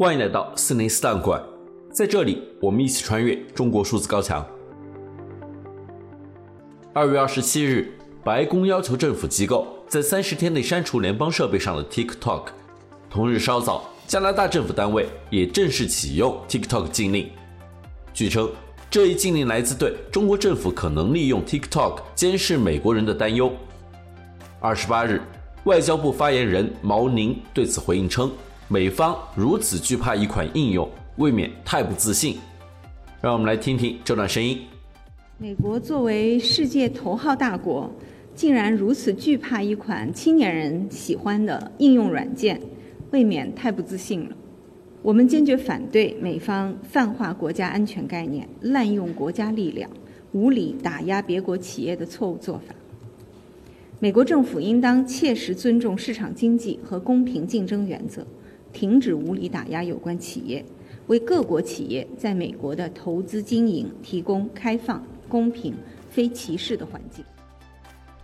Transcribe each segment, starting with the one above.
欢迎来到四零四档馆，在这里我们一起穿越中国数字高墙。二月二十七日，白宫要求政府机构在三十天内删除联邦设备上的 TikTok。同日稍早，加拿大政府单位也正式启用 TikTok 禁令。据称，这一禁令来自对中国政府可能利用 TikTok 监视美国人的担忧。二十八日，外交部发言人毛宁对此回应称，美方如此惧怕一款应用，未免太不自信。让我们来听听这段声音。美国作为世界头号大国，竟然如此惧怕一款青年人喜欢的应用软件，未免太不自信了。我们坚决反对美方泛化国家安全概念、滥用国家力量、无理打压别国企业的错误做法。美国政府应当切实尊重市场经济和公平竞争原则，停止无理打压有关企业，为各国企业在美国的投资经营提供开放。公平、非歧视的环境。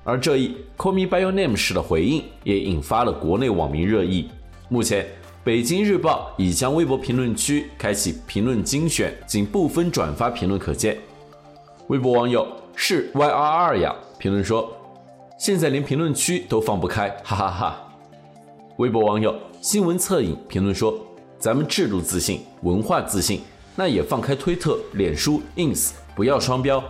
而这一 “Call me by your name” 式的回应也引发了国内网民热议。目前，北京日报已将微博评论区开启评论精选，仅部分转发评论可见。微博网友是 YRR 呀评论说：“现在连评论区都放不开，哈哈哈哈。”微博网友新闻侧影评论说：“咱们制度自信，文化自信，那也放开推特、脸书、Ins，不要双标。”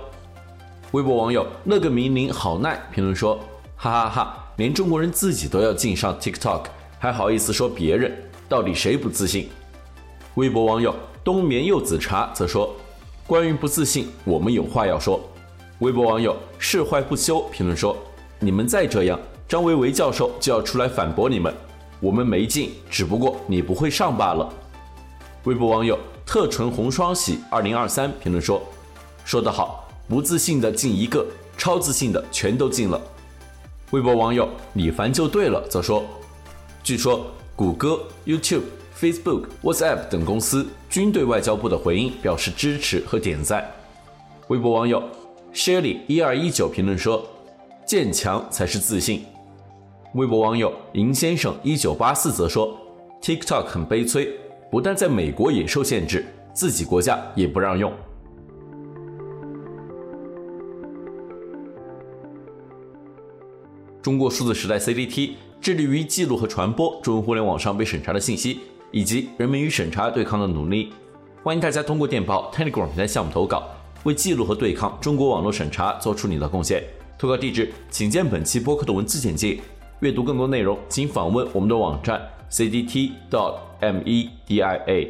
微博网友那个明宁好耐评论说：“哈哈哈哈，连中国人自己都要禁上 TikTok，还好意思说别人？到底谁不自信？”微博网友冬眠柚子茶则说：“关于不自信，我们有话要说。”微博网友事坏不休评论说：“你们再这样，张维为教授就要出来反驳你们。我们没进，只不过你不会上罢了。”微博网友特纯红双喜二零二三评论说：“说得好。”不自信的进一个，超自信的全都进了。微博网友你烦就对了则说，据说谷歌、YouTube、Facebook、WhatsApp 等公司均对外交部的回应表示支持和点赞。微博网友 Shelly 一二一九评论说，渐强才是自信。微博网友银先生一九八四则说，TikTok 很悲催，不但在美国也受限制，自己国家也不让用。中国数字时代 （CDT） 致力于记录和传播中文互联网上被审查的信息，以及人们与审查对抗的努力。欢迎大家通过电报 Telegram 平台向我们投稿，为记录和对抗中国网络审查做出你的贡献。投稿地址请见本期播客的文字简介。阅读更多内容，请访问我们的网站 cdt.dot.media。